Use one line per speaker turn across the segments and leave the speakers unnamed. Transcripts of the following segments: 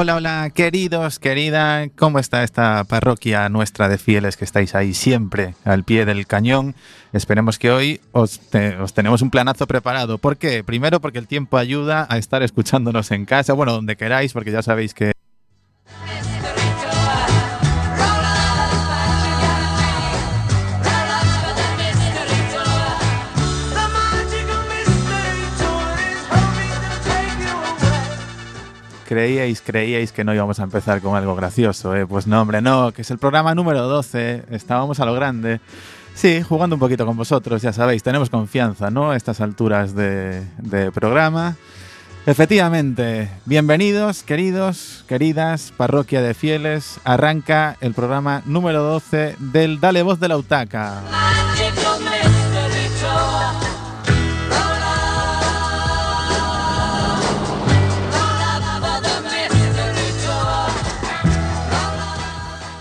Hola, hola, queridos, querida, ¿cómo está esta parroquia nuestra de fieles que estáis ahí siempre al pie del cañón? Esperemos que hoy os, os, tenemos un planazo preparado. ¿Por qué? Primero porque el tiempo ayuda a estar escuchándonos en casa, bueno, donde queráis, porque ya sabéis que creíais, creíais que no íbamos a empezar con algo gracioso, ¿eh? Pues no, hombre, no, que es el programa número 12, estábamos a lo grande. Sí, jugando un poquito con vosotros, ya sabéis, tenemos confianza, ¿no? A estas alturas de, de programa. Efectivamente, bienvenidos, queridos, queridas, parroquia de fieles. Arranca el programa número 12 del Dale Voz de la Utaca.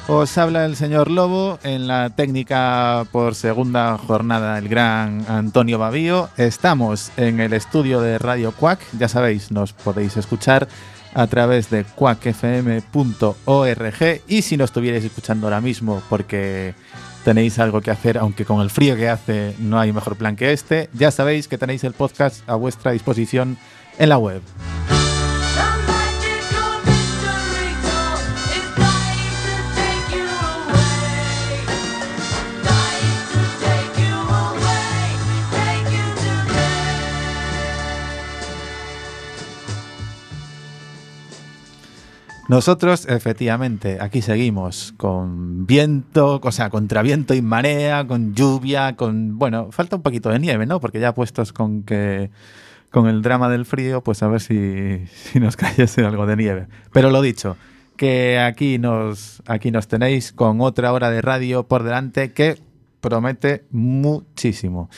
Os habla el señor Lobo en la técnica por segunda jornada el gran Antonio Babío. Estamos en el estudio de Radio Quack, ya sabéis, nos podéis escuchar a través de quackfm.org y si no estuvierais escuchando ahora mismo porque tenéis algo que hacer, aunque con el frío que hace no hay mejor plan que este, ya sabéis que tenéis el podcast a vuestra disposición en la web. Nosotros, efectivamente, aquí seguimos con viento, o sea, contra viento y marea, con lluvia, con. Bueno, falta un poquito de nieve, ¿no? Porque ya puestos con que. Con el drama del frío, pues a ver si, si nos cayese algo de nieve. Pero lo dicho, que aquí nos, aquí nos tenéis con otra hora de radio por delante que promete muchísimo.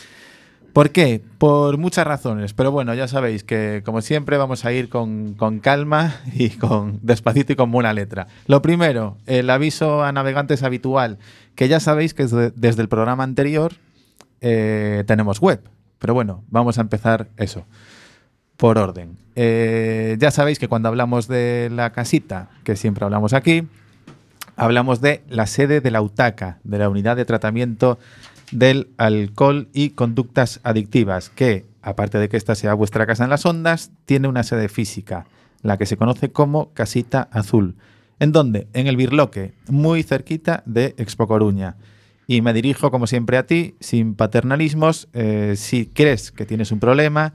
¿Por qué? Por muchas razones, pero bueno, ya sabéis que como siempre vamos a ir con, calma y con despacito y con buena letra. Lo primero, el aviso a navegantes habitual, que ya sabéis que desde el programa anterior eh, tenemos web, pero bueno, vamos a empezar eso, por orden. Eh, ya sabéis que cuando hablamos de la casita, que siempre hablamos aquí, hablamos de la sede de la UTACA, de la Unidad de Tratamiento del alcohol y conductas adictivas, que, aparte de que esta sea vuestra casa en las ondas, tiene una sede física, la que se conoce como Casita Azul. ¿En dónde? En el Birloque, muy cerquita de Expo Coruña. Y me dirijo, como siempre, a ti, sin paternalismos. Eh, si crees que tienes un problema,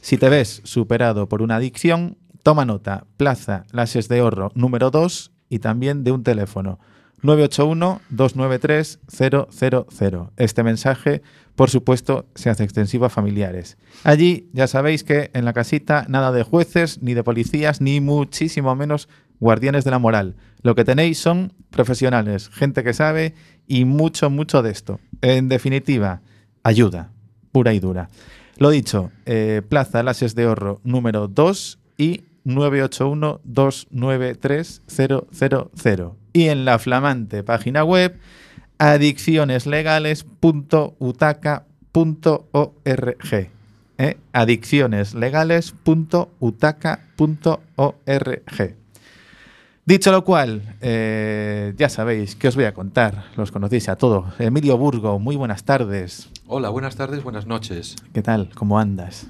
si te ves superado por una adicción, toma nota, Plaza Lases de Horro número 2 y también de un teléfono 981-293-000. Este mensaje, por supuesto, se hace extensivo a familiares. Allí ya sabéis que en la casita nada de jueces, ni de policías, ni muchísimo menos guardianes de la moral. Lo que tenéis son profesionales, gente que sabe y mucho, mucho de esto. En definitiva, ayuda, pura y dura. Lo dicho, eh, Plaza Lases de Horro número 2 y 981-293-000 y en la flamante página web adiccioneslegales.utaca.org. ¿eh? Adiccioneslegales.utaca.org. Dicho lo cual, eh, ya sabéis que os voy a contar, los conocéis a todos. Emilio Burgo, muy buenas tardes.
Hola, buenas tardes, buenas noches.
¿Qué tal? ¿Cómo andas?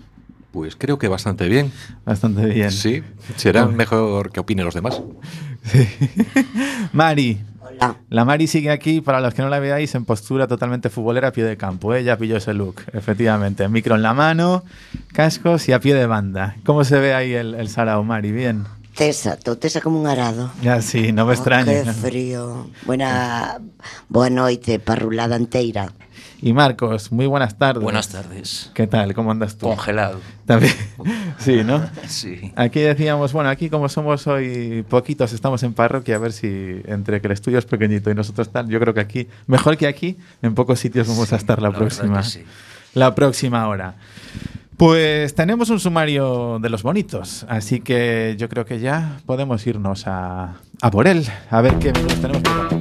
Pues creo que bastante bien.
Bastante bien.
Sí, será mejor que opinen los demás.
Sí. Mari. Hola. La Mari sigue aquí, para los que no la veáis, en postura totalmente futbolera a pie de campo. Ella ¿eh? pilló ese look, efectivamente. Micro en la mano, cascos y a pie de banda. ¿Cómo se ve ahí el, el sarao, Mari? Bien.
Tesa, tú tesa como un arado.
Ya, sí, no me oh, extraña.
Qué frío. Buena, boa noite, parrulada inteira.
Y Marcos, muy buenas tardes.
Buenas tardes.
¿Qué tal? ¿Cómo andas tú?
Congelado.
También. Sí, ¿no?
Sí.
Aquí decíamos, bueno, aquí como somos hoy poquitos, estamos en parroquia, a ver si entre que el estudio es pequeñito y nosotros tal, yo creo que aquí, mejor que aquí, en pocos sitios vamos a estar la, próxima. Sí. La próxima hora. Pues tenemos un sumario de los bonitos, así que yo creo que ya podemos irnos a, a por él, a ver qué menús tenemos que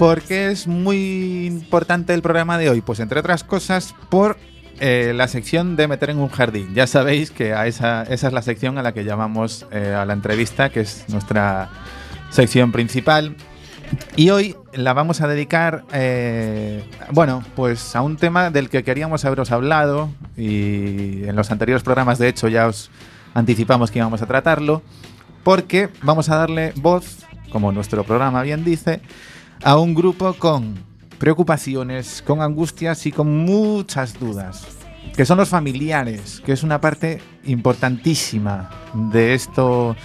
¿Por qué es muy importante el programa de hoy? Pues entre otras cosas por eh, la sección de meter en un jardín. Ya sabéis que a esa, es la sección a la que llamamos eh, a la entrevista, que es nuestra sección principal. Y hoy la vamos a dedicar, eh, bueno, pues a un tema del que queríamos haberos hablado y en los anteriores programas de hecho ya os anticipamos que íbamos a tratarlo, porque vamos a darle voz, como nuestro programa bien dice, a un grupo con preocupaciones, con angustias y con muchas dudas, que son los familiares, que es una parte importantísima de esto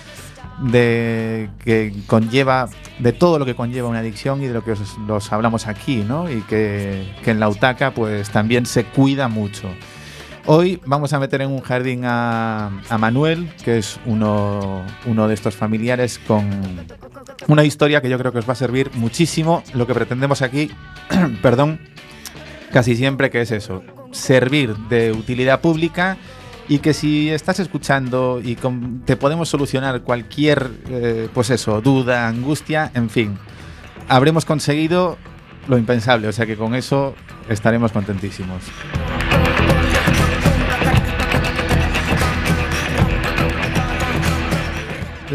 de que conlleva de todo lo que conlleva una adicción y de lo que os, hablamos aquí, ¿no? Y que, que en la UTACA pues también se cuida mucho. Hoy vamos a meter en un jardín a, a Manuel, que es uno, uno de estos familiares con una historia que yo creo que os va a servir muchísimo. Lo que pretendemos aquí, perdón, casi siempre que es eso, servir de utilidad pública y que si estás escuchando y con- te podemos solucionar cualquier, eh, pues eso, duda, angustia, en fin, habremos conseguido lo impensable, o sea que con eso estaremos contentísimos.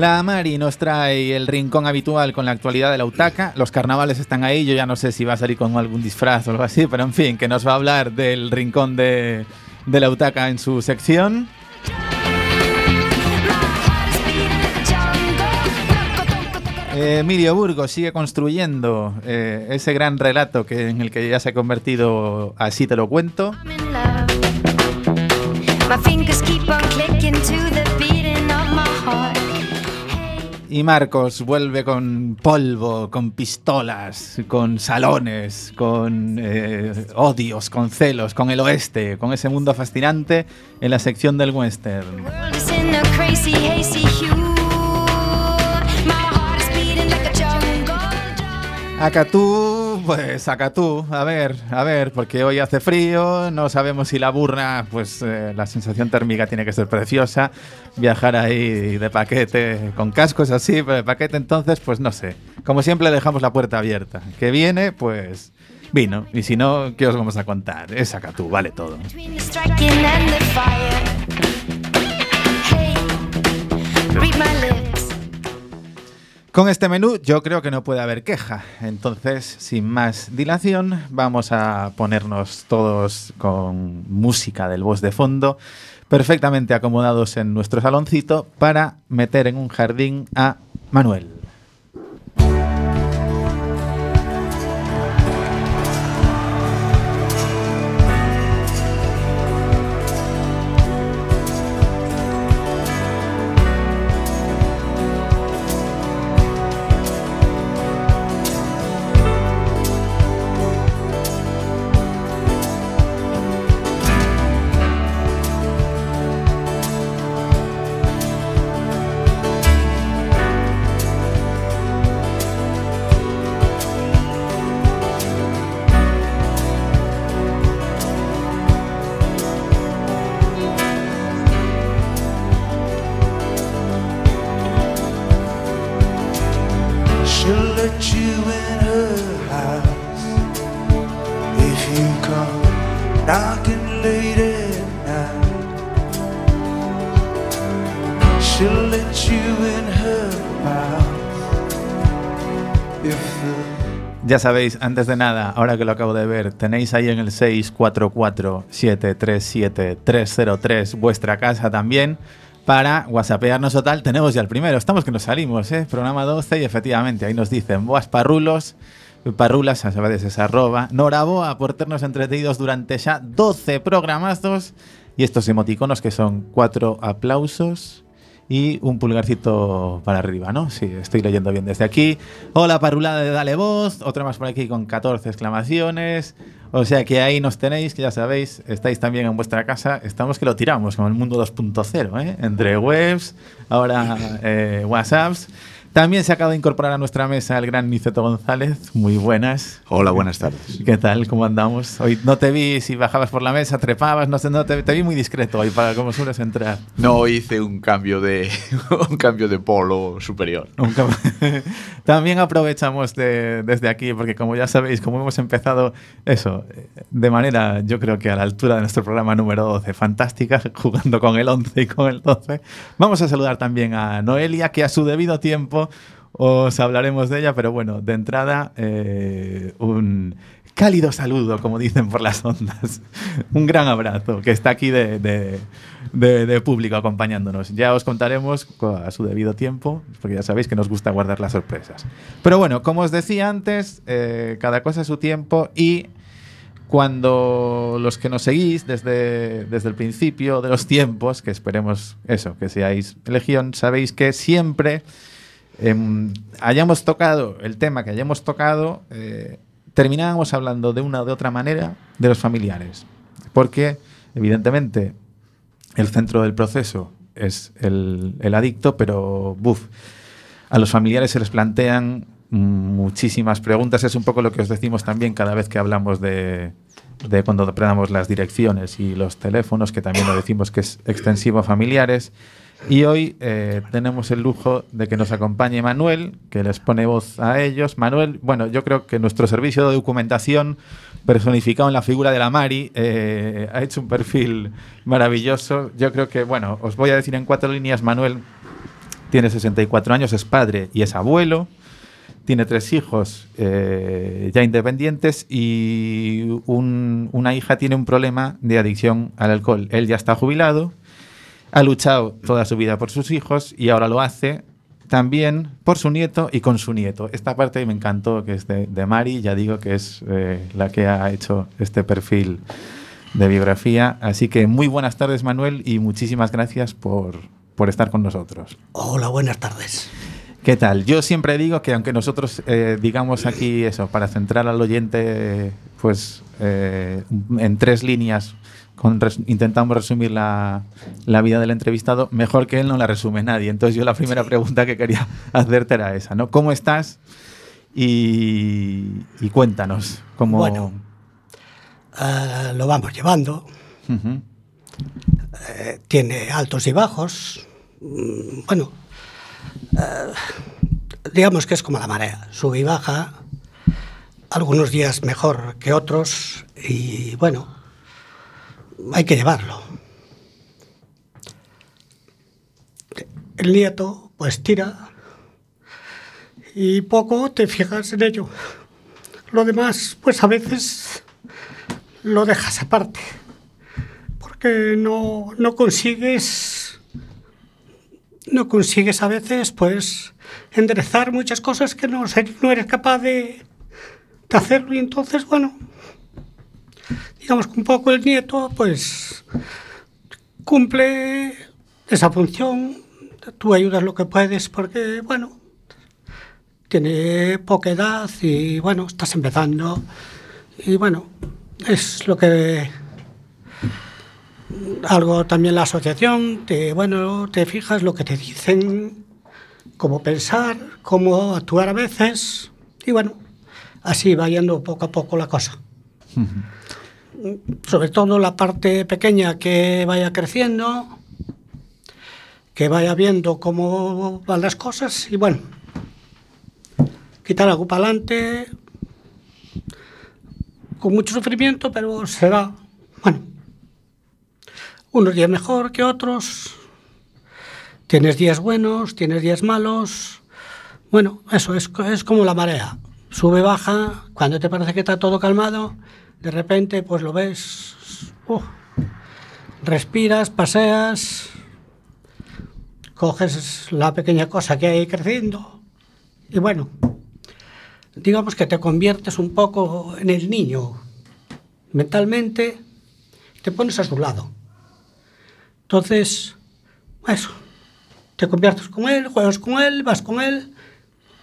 La Mari nos trae el rincón habitual con la actualidad de la UTACA. Los carnavales están ahí. Yo ya no sé si va a salir con algún disfraz o algo así, pero en fin, que nos va a hablar del rincón de, de la UTACA en su sección. Eh, Emilio Burgos sigue construyendo eh, ese gran relato que, en el que ya se ha convertido, así te lo cuento. Y Marcos vuelve con polvo, con pistolas, con salones, con eh, odios, con celos, con el oeste, con ese mundo fascinante en la sección del western. Acatú, pues Acatú, a ver, a ver, porque hoy hace frío, no sabemos si la burra, pues eh, la sensación térmica tiene que ser preciosa, viajar ahí de paquete, con cascos así, pero de paquete entonces, pues no sé, como siempre dejamos la puerta abierta, que viene, pues vino, y si no, ¿qué os vamos a contar? Es Acatú, vale todo. Con este menú yo creo que no puede haber queja. Entonces, sin más dilación, vamos a ponernos todos con música del voz de fondo, perfectamente acomodados en nuestro saloncito, para meter en un jardín a Manuel. Sabéis, antes de nada, ahora que lo acabo de ver, tenéis ahí en el 644-737-303 vuestra casa también para whatsappearnos o tal. Tenemos ya el primero, estamos que nos salimos, ¿eh? Programa 12 y efectivamente ahí nos dicen, boas parrulos, parrulas, a sabedes esa arroba, noraboa por ternos entretenidos durante ya 12 programazos y estos emoticonos que son cuatro aplausos y un pulgarcito para arriba, ¿no? Sí, estoy leyendo bien desde aquí. Hola, parulada de Dale Voz. Otra más por aquí con 14 exclamaciones. O sea que ahí nos tenéis, que ya sabéis, estáis también en vuestra casa. Estamos que lo tiramos, como el mundo 2.0, ¿eh? Entre webs, ahora eh, WhatsApps. También se acaba de incorporar a nuestra mesa el gran Niceto González. Muy buenas.
Hola, buenas tardes.
¿Qué tal? ¿Cómo andamos? Hoy no te vi si bajabas por la mesa, trepabas, no sé, no te, te vi muy discreto hoy para como sueles entrar.
No hice un cambio de un cambio de polo superior.
También aprovechamos de- desde aquí, porque como ya sabéis, como hemos empezado eso, de manera yo creo que a la altura de nuestro programa número 12, fantástica, jugando con el 11 y con el 12, vamos a saludar también a Noelia, que a su debido tiempo os hablaremos de ella, pero bueno, de entrada, eh, un cálido saludo, como dicen por las ondas. Un gran abrazo, que está aquí de, de- público acompañándonos. Ya os contaremos co- a su debido tiempo, porque ya sabéis que nos gusta guardar las sorpresas. Pero bueno, como os decía antes, eh, cada cosa a su tiempo y cuando los que nos seguís desde, desde el principio de los tiempos, que esperemos eso, que seáis legión, sabéis que siempre em, hayamos tocado el tema que hayamos tocado, eh, terminábamos hablando de una o de otra manera de los familiares. Porque, evidentemente, el centro del proceso es el, el adicto, pero buf, a los familiares se les plantean muchísimas preguntas. Es un poco lo que os decimos también cada vez que hablamos de, de cuando damos las direcciones y los teléfonos, que también lo decimos que es extensivo a familiares. Y hoy eh, tenemos el lujo de que nos acompañe Manuel, que les pone voz a ellos. Manuel, bueno, yo creo que nuestro servicio de documentación, personificado en la figura de la Mari, eh, ha hecho un perfil maravilloso. Yo creo que, bueno, os voy a decir en cuatro líneas, Manuel tiene 64 años, es padre y es abuelo. Tiene tres hijos eh, ya independientes y un- una hija tiene un problema de adicción al alcohol. Él ya está jubilado, ha luchado toda su vida por sus hijos y ahora lo hace también por su nieto y con su nieto. Esta parte me encantó, que es de, de Mari, ya digo que es eh, la que ha hecho este perfil de biografía. Así que muy buenas tardes, Manuel, y muchísimas gracias por, por estar con nosotros.
Hola, buenas tardes.
¿Qué tal? Yo siempre digo que aunque nosotros eh, digamos aquí eso, para centrar al oyente, pues eh, en tres líneas, con res- intentamos resumir la, la vida del entrevistado, mejor que él no la resume nadie. Entonces yo la primera pregunta que quería hacerte era esa, ¿no? ¿Cómo estás? Y, y cuéntanos cómo...
Bueno. Eh, lo vamos llevando. Eh, tiene altos y bajos. Mm, Bueno, eh, digamos que es como la marea, sube y baja. Algunos días mejor que otros y bueno, hay que llevarlo. El nieto pues tira y poco te fijas en ello. Lo demás pues a veces lo dejas aparte porque no, no consigues no consigues a veces pues enderezar muchas cosas que no, no eres capaz de, de hacerlo y entonces bueno digamos que un poco el nieto pues cumple esa función. Tú ayudas lo que puedes porque bueno tiene poca edad y bueno estás empezando. Y bueno es lo que algo también la asociación, te, bueno, te fijas lo que te dicen, cómo pensar, cómo actuar a veces, y bueno, así va yendo poco a poco la cosa. Sobre todo la parte pequeña que vaya creciendo, que vaya viendo cómo van las cosas, y bueno, quitar algo para adelante, con mucho sufrimiento, pero se va. Bueno, unos días mejor que otros. Tienes días buenos, tienes días malos. Bueno, eso es, es como la marea. Sube, baja, cuando te parece que está todo calmado, de repente pues lo ves. respiras, paseas, coges la pequeña cosa que hay creciendo y bueno, digamos que te conviertes un poco en el niño mentalmente, te pones a su lado. Entonces, eso, te conviertes con él, juegas con él, vas con él,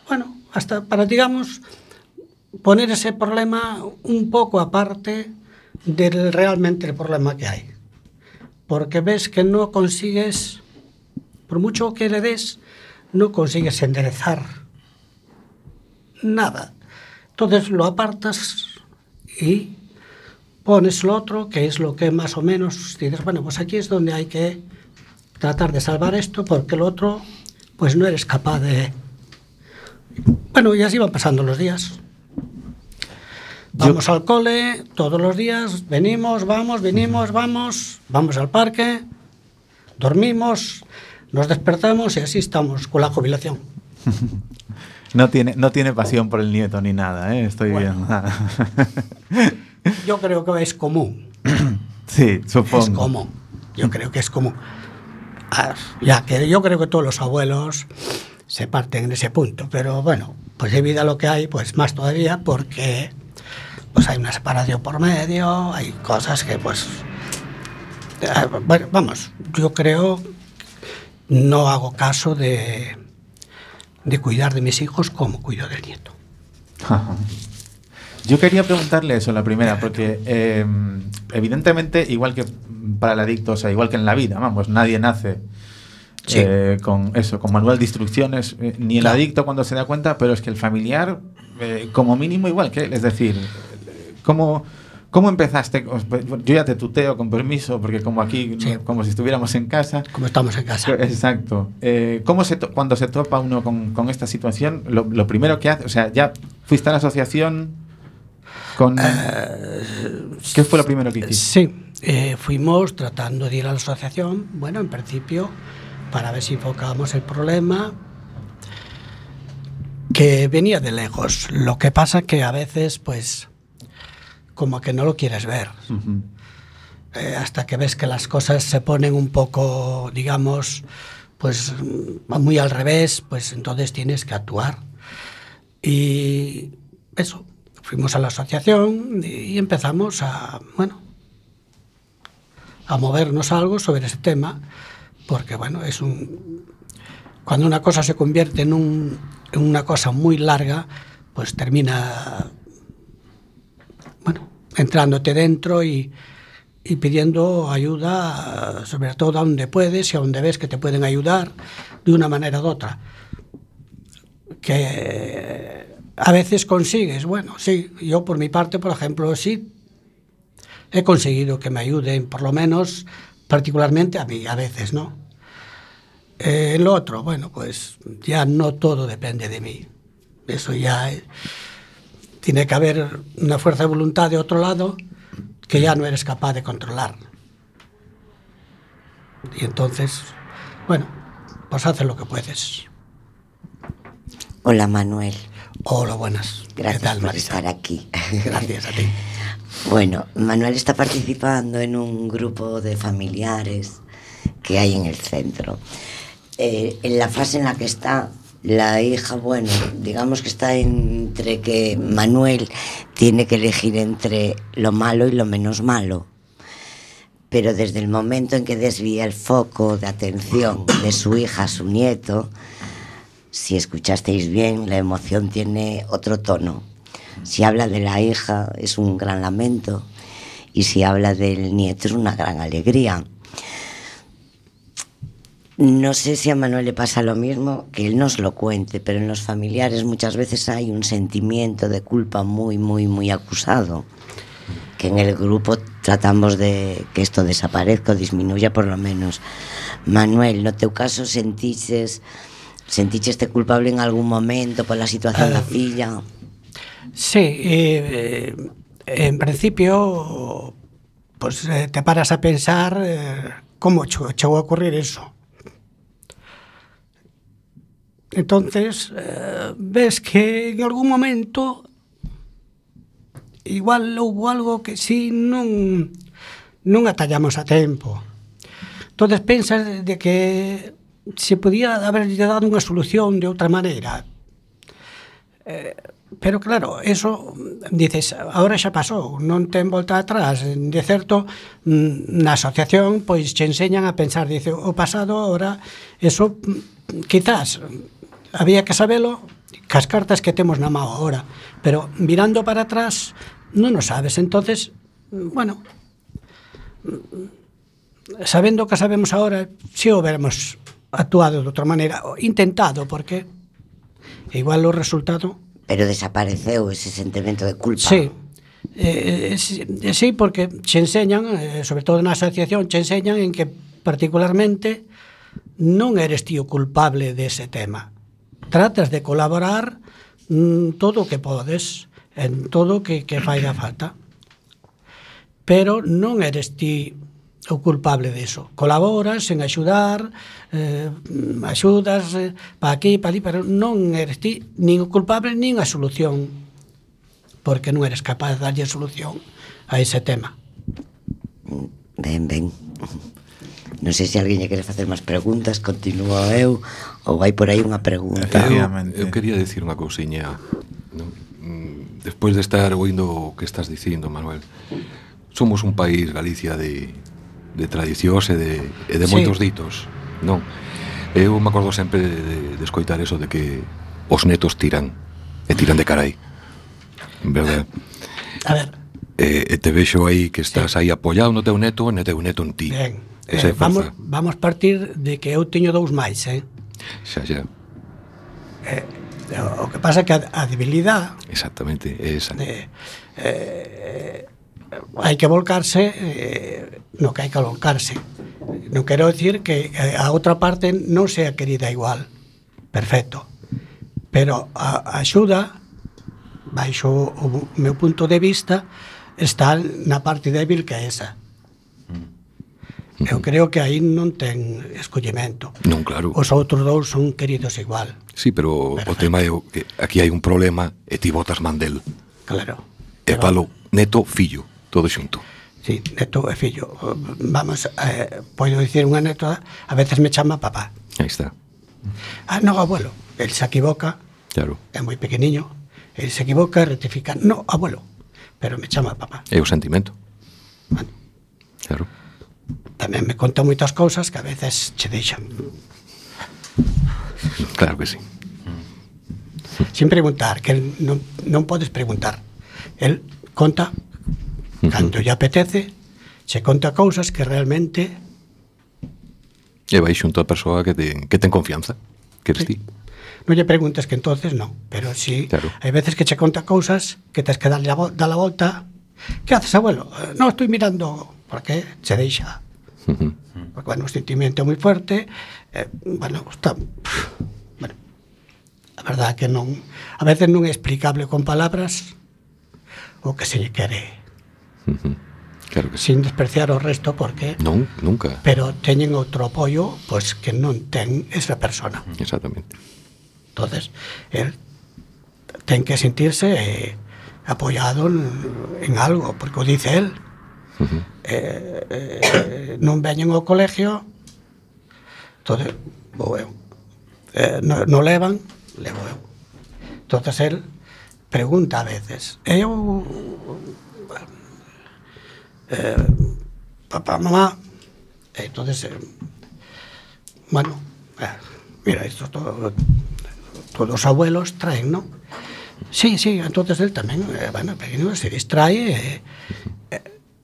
bueno, hasta para, digamos, poner ese problema un poco aparte del realmente el problema que hay. Porque ves que no consigues, por mucho que le des, no consigues enderezar nada. Entonces lo apartas y pones lo otro, que es lo que más o menos dices, bueno, pues aquí es donde hay que tratar de salvar esto, porque el otro, pues no eres capaz de... Bueno, y así van pasando los días. Vamos al cole todos los días, venimos, vamos, venimos, vamos, vamos al parque, dormimos, nos despertamos y así estamos con la jubilación.
No tiene, no tiene pasión por el nieto ni nada, ¿eh? estoy
Bueno.
viendo.
Yo creo que es común,
sí,
es
supongo.
común. Yo creo que es común. Ah, Ya que yo creo que todos los abuelos se parten en ese punto, pero bueno, pues de vida lo que hay, pues más todavía, porque pues hay una separación por medio, hay cosas que pues ah, bueno, vamos, yo creo no hago caso de de cuidar de mis hijos como cuido del nieto.
Ajá. Yo quería preguntarle eso, la primera, porque eh, evidentemente, igual que para el adicto, o sea, igual que en la vida, vamos, nadie nace
Sí.
eh, con eso, con manual de instrucciones, eh, ni el
Claro.
adicto cuando se da cuenta, pero es que el familiar, eh, como mínimo, igual que él. Es decir, eh, ¿cómo, cómo empezaste? Yo ya te tuteo con permiso, porque como aquí,
Sí.
como si estuviéramos en casa.
Como estamos en casa.
Exacto. Eh, ¿Cómo se to- cuando se topa uno con, con esta situación, lo, lo primero que hace, o sea, ya fuiste a la asociación con... ¿Qué fue lo primero que hiciste?
Sí, eh, fuimos tratando de ir a la asociación, bueno, en principio, para ver si enfocábamos el problema, que venía de lejos. Lo que pasa que a veces, pues, como que no lo quieres ver.
Ujú.
Eh, hasta que ves que las cosas se ponen un poco, digamos, pues mm, muy al revés, pues entonces tienes que actuar. Y eso, fuimos a la asociación y empezamos a, bueno, a movernos algo sobre ese tema, porque bueno, es un... Cuando una cosa se convierte en, un, en una cosa muy larga, pues termina, entrándote dentro y, y pidiendo ayuda, sobre todo a donde puedes y a donde ves que te pueden ayudar de una manera u otra. Que a veces consigues, bueno, sí, yo por mi parte, por ejemplo, sí, he conseguido que me ayuden, por lo menos particularmente a mí, a veces, ¿no? Eh, lo otro, bueno, pues ya no todo depende de mí. Eso ya eh, tiene que haber una fuerza de voluntad de otro lado que ya no eres capaz de controlar. Y entonces, bueno, pues haces lo que puedes.
Hola Manuel,
Hola, buenas. ¿Qué
gracias
tal,
por estar aquí.
Gracias a ti.
Bueno, Manuel está participando en un grupo de familiares que hay en el centro. Eh, en la fase en la que está la hija, bueno, digamos que está entre que Manuel tiene que elegir entre lo malo y lo menos malo. Pero desde el momento en que desvía el foco de atención de su hija a su nieto, si escuchasteis bien, la emoción tiene otro tono. Si habla de la hija es un gran lamento y si habla del nieto es una gran alegría. No sé si a Manuel le pasa lo mismo, que él nos lo cuente, pero en los familiares muchas veces hay un sentimiento de culpa muy, muy, muy acusado, que en el grupo tratamos de que esto desaparezca o disminuya por lo menos. Manuel, no teu caso sentiches senticheste culpable en algún momento por la situación da filla?
Sí, eh, en principio, pues eh, te paras a pensar eh, cómo llegó a ocurrir eso. Entonces, eh, ves que en algún momento igual hubo algo que si sí, non non atallamos a tempo. Entonces pensas de que se podía haberlle dado unha solución de outra maneira. Eh, pero claro, eso dices, agora xa pasou, non ten volta atrás. De certo, mm, na asociación pois che enseñan a pensar, dice, o pasado agora eso mm, quizás había que sabelo cas cartas que temos na mão agora, pero mirando para atrás non o sabes, entonces, bueno, sabendo que sabemos agora, se veremos actuado de outra maneira, intentado, porque igual o resultado...
Pero desapareceu ese sentimento de culpa.
Sí, eh, eh, sí, porque che enseñan, eh, sobre todo na asociación, che enseñan en que particularmente non eres tío culpable dese tema tratas de colaborar mm, todo o que podes, en todo o que, que faiga falta. Pero non eres ti o culpable diso. Colaboras en axudar, eh, axudas eh, pa aquí, pa ali, pero non eres ti nin o culpable nin a solución, porque non eres capaz de darlle solución a ese tema.
Ben, ben. Non sei se alguén lle quere facer máis preguntas, continúo eu ou hai por aí unha pregunta.
Eu, eu quería dicir unha cousiña. No? Mm, Despois de estar oindo o que estás dicindo, Manuel. Somos un país, Galicia, de, de tradicións e de, e de
sí.
moitos ditos. Non? Eu me acordo sempre de, de, de escoitar eso de que os netos tiran e tiran de carai. Verdad?
A ver.
E, e te vexo aí que estás aí apoiado no teu neto e no teu neto en ti.
Ben.
Esa
eh, vamos, vamos partir de que eu teño dous máis, eh?
Xa, xa.
Eh, o que pasa é que a, a debilidade...
Exactamente, é esa.
Eh, eh, hai que volcarse eh, no que hai que volcarse. Non quero dicir que a outra parte non sea querida igual. Perfecto. Pero a, a axuda, baixo o, o meu punto de vista, está na parte débil que é esa. Eu creo que aí non ten escollemento.
Non, claro.
Os outros dous son queridos igual.
Sí, pero
Perfecto.
o tema é que aquí hai un problema e ti botas Mandel.
Claro.
E pero... falo neto, fillo, todo xunto.
Sí, neto e fillo. Vamos, eh, podo dicir unha neta, a veces me chama papá.
Aí está.
Ah, non, abuelo. El se equivoca.
Claro.
É moi pequeniño. El se equivoca, rectifica. No, abuelo. Pero me chama papá.
É o sentimento.
Bueno.
Claro
tamén me conta moitas cousas que a veces che deixan.
Claro que sí.
Sin preguntar, que non, non podes preguntar. El conta cando lle apetece, se conta cousas que realmente
E vai xunto a persoa que te, que ten confianza, que eres sí. ti.
Non lle preguntas que entonces non, pero si
claro.
hai veces que che conta cousas que tens que darle a, dar a volta. Que haces, abuelo? Eh, non, estou mirando, porque se deixa.
Uh.
Porque, bueno, un sentimento moi fuerte, eh, bueno, está... Bueno, a verdad que non... A veces non é explicable con palabras o que se lle quere.
Claro que sí.
Sin despreciar o resto, porque...
Non, nunca.
Pero teñen outro apoio, pois, pues, que non ten esa persona.
Exactamente.
entonces él ten que sentirse eh, apoyado en, en algo, porque o dice él. -huh. eh, eh, non veñen ao colegio, entonces vou eu. Eh, non no levan, levo eu. Entonces el pregunta a veces, eu eh, papá, mamá, entonces, eh, bueno, eh, mira, isto todo, todos os abuelos traen, ¿no? Sí, sí, entonces él tamén, eh, bueno, pequeño se distrae, eh,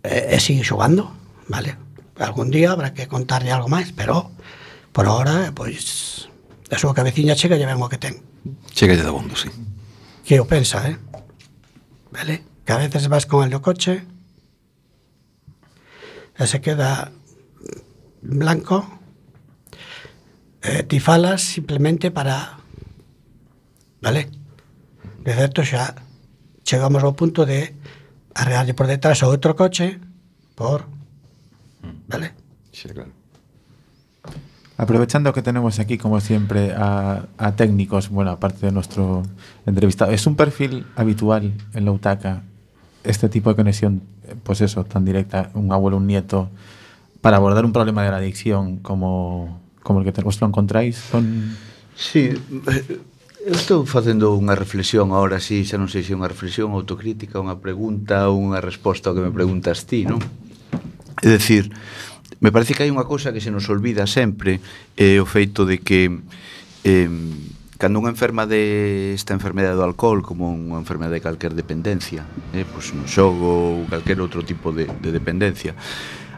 eh, e sigue xogando, vale? Algún día habrá que contarle algo máis, pero por ahora, pois, a súa cabeciña chega e ven o que ten.
Chega de abondo, sí.
Que o pensa, eh? Vale? Que a veces vas con el do coche e se queda blanco eh, ti falas simplemente para vale? De certo xa chegamos ao punto de arrearlle por detrás a outro coche por vale?
Xa, claro
Aprovechando que tenemos aquí, como siempre, a, a técnicos, bueno, aparte de nuestro entrevistado, ¿es un perfil habitual en la UTACA este tipo de conexión, pues eso, tan directa, un abuelo, un nieto, para abordar un problema de la adicción como, como el que te- vos lo encontráis? Son...
Sí, Eu estou facendo unha reflexión agora si, xa non sei se é unha reflexión autocrítica, unha pregunta, unha resposta ao que me preguntas ti, non? É dicir, me parece que hai unha cousa que se nos olvida sempre é eh, o feito de que eh, cando unha enferma de esta enfermedade do alcohol como unha enfermedade de calquer dependencia eh, pois un xogo ou calquer outro tipo de, de dependencia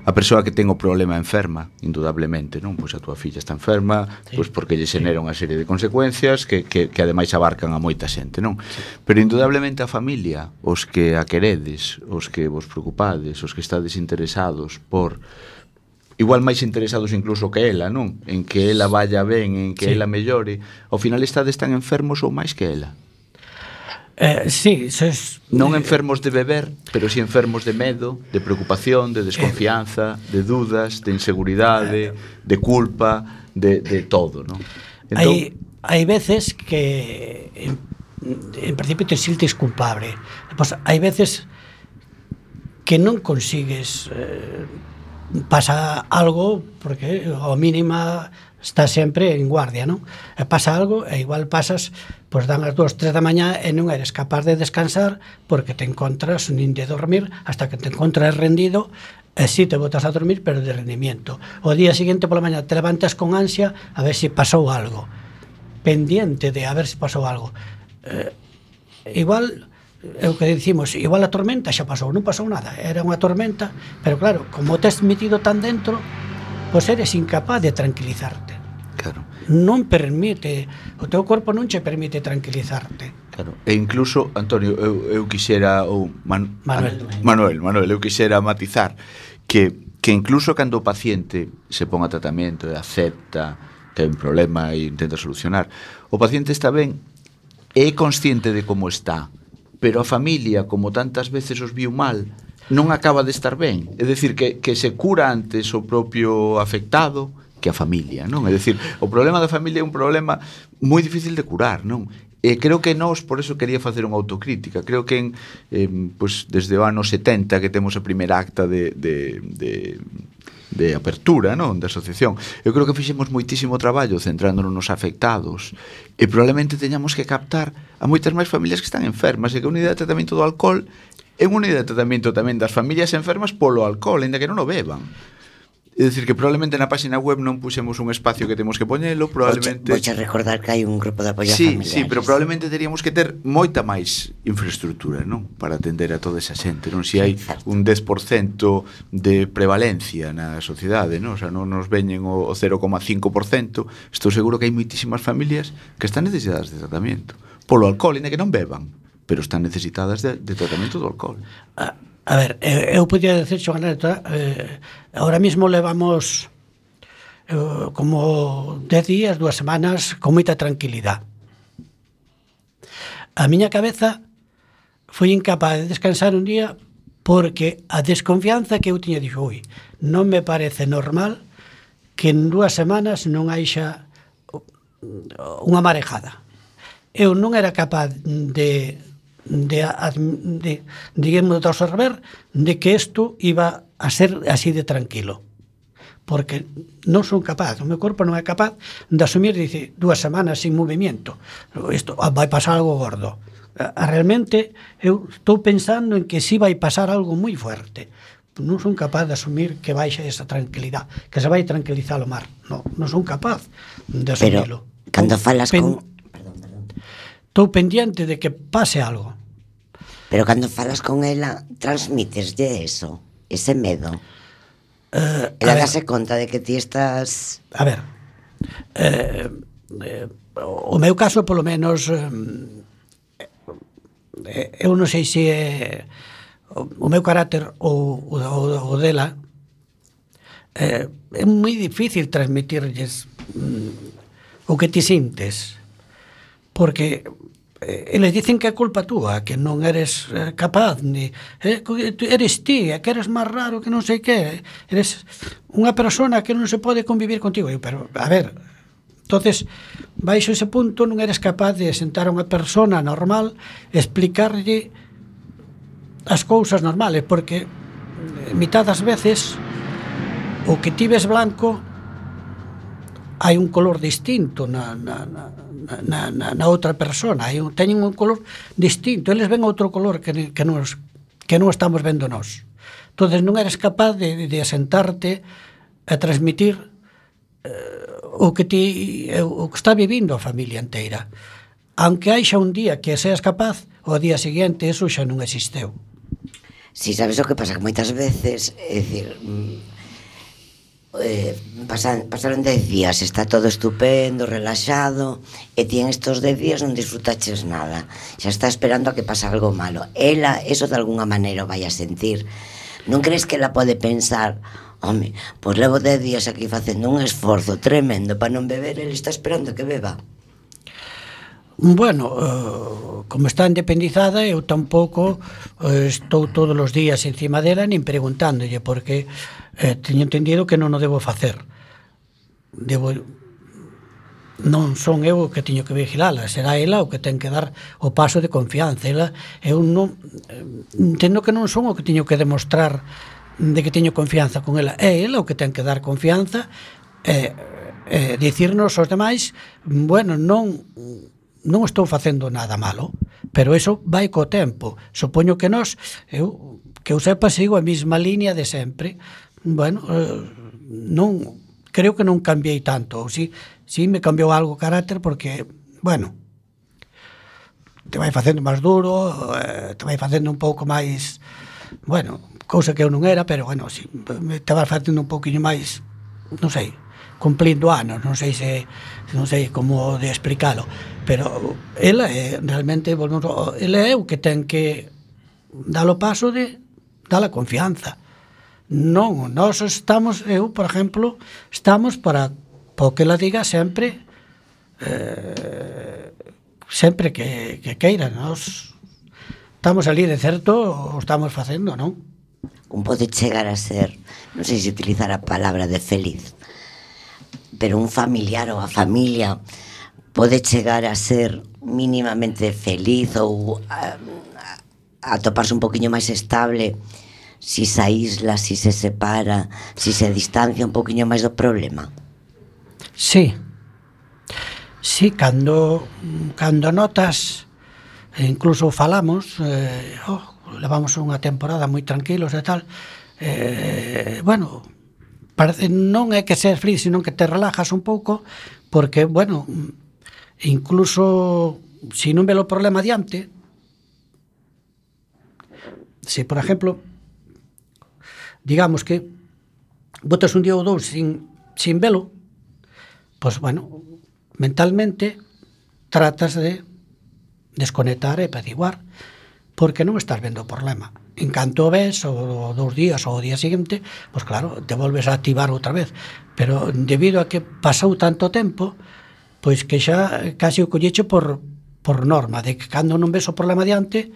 a persoa que ten o problema enferma, indudablemente, non? Pois a tua filla está enferma, sí. pois porque lle xenera unha serie de consecuencias que, que, que ademais abarcan a moita xente, non? Sí. Pero indudablemente a familia, os que a queredes, os que vos preocupades, os que estades interesados por igual máis interesados incluso que ela, non? En que ela vaya ben, en que sí. ela mellore, ao final estades tan enfermos ou máis que ela.
Eh, sí, sois...
Non enfermos de beber, pero si sí enfermos de medo, de preocupación, de desconfianza, de dudas, de inseguridade, de culpa, de, de todo, non?
Entón... Hai, hai veces que en, en principio te siltes culpable. Pois hai veces que non consigues eh, pasa algo porque ao mínima está sempre en guardia, non? E pasa algo e igual pasas pois dan as 2, 3 da mañá e non eres capaz de descansar porque te encontras nin de dormir hasta que te encontras rendido e si te botas a dormir pero de rendimiento. O día seguinte pola mañá te levantas con ansia a ver se si pasou algo, pendiente de a ver se si pasou algo. Eh, igual é o que dicimos, igual a tormenta xa pasou, non pasou nada, era unha tormenta, pero claro, como te has metido tan dentro, pois eres incapaz de tranquilizarte.
Claro.
Non permite, o teu corpo non che permite tranquilizarte.
Claro. E incluso, Antonio, eu, eu quixera ou Man,
Manuel,
Manuel, Manuel, eu quixera matizar que que incluso cando o paciente se pon a tratamento e acepta que hai un problema e intenta solucionar, o paciente está ben, é consciente de como está, pero a familia, como tantas veces os viu mal, non acaba de estar ben. É dicir, que, que se cura antes o propio afectado, que a familia, non? É dicir, o problema da familia é un problema moi difícil de curar, non? E creo que nós, por eso quería facer unha autocrítica. Creo que en, eh, pues, desde o ano 70 que temos a primeira acta de, de, de de apertura, non, da asociación. Eu creo que fixemos moitísimo traballo centrándonos nos afectados e probablemente teñamos que captar a moitas máis familias que están enfermas e que a unidade de tratamento do alcohol é unha unidade de tratamento tamén das familias enfermas polo alcohol, ainda que non o beban. É dicir que probablemente na páxina web non puxemos un espacio que temos que poñelo, probablemente
Voxe recordar que hai un grupo de apoio
sí,
familiar.
Sí, pero probablemente teríamos que ter moita máis infraestructura, non? Para atender a toda esa xente, non? Se si hai un 10% de prevalencia na sociedade, non? O sea, non nos veñen o 0,5%, estou seguro que hai moitísimas familias que están necesitadas de tratamento polo alcohol, ainda que non beban, pero están necesitadas de, de tratamento do alcohol.
Ah A ver, eh, eu podía decir, Xoaneta, eh, ahora mismo levamos eh, como 10 días, dúas semanas, con moita tranquilidade. A miña cabeza foi incapaz de descansar un día porque a desconfianza que eu tiña dixo, ui, non me parece normal que en dúas semanas non haixa unha marejada. Eu non era capaz de de, de digamos, de observar de que isto iba a ser así de tranquilo porque non son capaz, o meu corpo non é capaz de asumir, dice, dúas semanas sin movimento. Isto ah, vai pasar algo gordo. Ah, ah, realmente eu estou pensando en que si vai pasar algo moi fuerte. Non son capaz de asumir que baixa esa tranquilidad, que se vai tranquilizar o mar. Non, non son capaz de asumirlo.
Pero, cando falas
Pen
con
estou pendiente de que pase algo.
Pero cando falas con ela, transmiteslle eso, ese medo.
Eh,
ela dase conta de que ti estás...
A ver, eh, eh, o meu caso, polo menos, eh, eh eu non sei se é o meu carácter ou o, o, o dela, eh, é moi difícil transmitirlles mm, o que ti sintes porque eh, eles dicen que é culpa túa, que non eres eh, capaz, ni, eh, eres ti, que eres máis raro, que non sei que, eres unha persona que non se pode convivir contigo. Eu, pero, a ver, entonces baixo ese punto non eres capaz de sentar a unha persona normal, explicarlle as cousas normales, porque eh, mitad das veces o que ti ves blanco hai un color distinto na, na, na na, na, na outra persona e teñen un color distinto eles ven outro color que, que, nos, que non estamos vendo nós. Entonces non eres capaz de, de asentarte a transmitir eh, o que ti eh, o que está vivindo a familia inteira aunque haixa un día que seas capaz o día seguinte eso xa non existeu
Si sí, sabes o que pasa que moitas veces, é dicir, mm eh, pasan, pasaron 10 días, está todo estupendo, relaxado, e ti en estos 10 días non disfrutaches nada. Xa está esperando a que pase algo malo. Ela, eso de alguna maneira o vai a sentir. Non crees que ela pode pensar, home, pois levo 10 días aquí facendo un esforzo tremendo para non beber, ele está esperando que beba.
Bueno, eh, como está independizada, eu tampouco eh, estou todos os días encima dela nin preguntándolle, porque eh, teño entendido que non o debo facer. Debo non son eu o que teño que vigilala, será ela o que ten que dar o paso de confianza. Ela, eu non eh, entendo que non son o que teño que demostrar de que teño confianza con ela. É ela o que ten que dar confianza e eh, eh, dicirnos aos demais, bueno, non non estou facendo nada malo, pero eso vai co tempo. Supoño que nós, eu, que eu sepa, sigo a mesma línea de sempre. Bueno, eh, non creo que non cambiei tanto, ou si, si me cambiou algo o carácter porque, bueno, te vai facendo máis duro, eh, te vai facendo un pouco máis, bueno, cousa que eu non era, pero bueno, si, te vai facendo un pouquinho máis, non sei, cumplindo anos, non sei se non sei como de explicalo, pero ela é realmente ela é o que ten que dar o paso de dar a confianza. Non, nós estamos, eu, por exemplo, estamos para po que la diga sempre eh, sempre que, que queira, nós estamos ali de certo o estamos facendo, non?
Un pode chegar a ser, non sei se utilizar a palabra de feliz, pero un familiar ou a familia pode chegar a ser mínimamente feliz ou a, a toparse un poquinho máis estable si se aísla, si se separa, si se distancia un poquinho máis do problema?
Sí. Sí, cando, cando notas, incluso falamos, eh, oh, levamos unha temporada moi tranquilos e tal, eh, bueno, parece, non é que ser feliz, sino que te relajas un pouco, porque, bueno, incluso se si non velo o problema diante, se, por exemplo, digamos que botas un día ou dous sin, sin velo, pois, bueno, mentalmente tratas de desconectar e pediguar, porque non estás vendo o problema en canto ves, o dous días, ou o día seguinte, pois claro, te volves a activar outra vez. Pero debido a que pasou tanto tempo, pois que xa casi o collecho por, por norma, de que cando non ves o problema diante,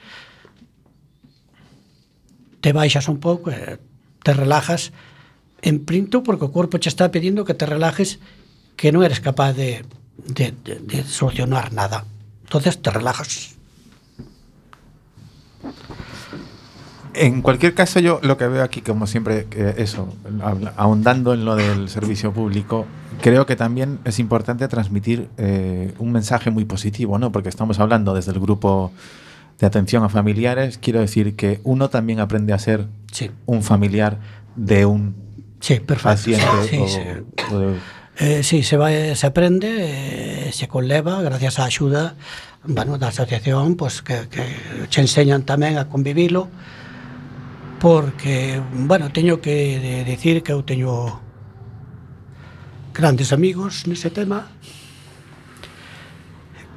te baixas un pouco, te relajas, en printo, porque o corpo che está pedindo que te relajes, que non eres capaz de, de, de, de solucionar nada. Entonces te relajas.
En cualquier caso, yo lo que veo aquí, como siempre, que eso, ahondando en lo del servicio público, creo que también es importante transmitir eh, un mensaje muy positivo, ¿no? Porque estamos hablando desde el grupo de atención a familiares. Quiero decir que uno también aprende a ser
Sí.
un familiar de un
Sí,
paciente
Sí,
o, o de-
Eh, sí, se vai, se aprende, eh, se conleva gracias á axuda bueno, da asociación pues, que, que che enseñan tamén a convivilo porque, bueno, teño que decir que eu teño grandes amigos nese tema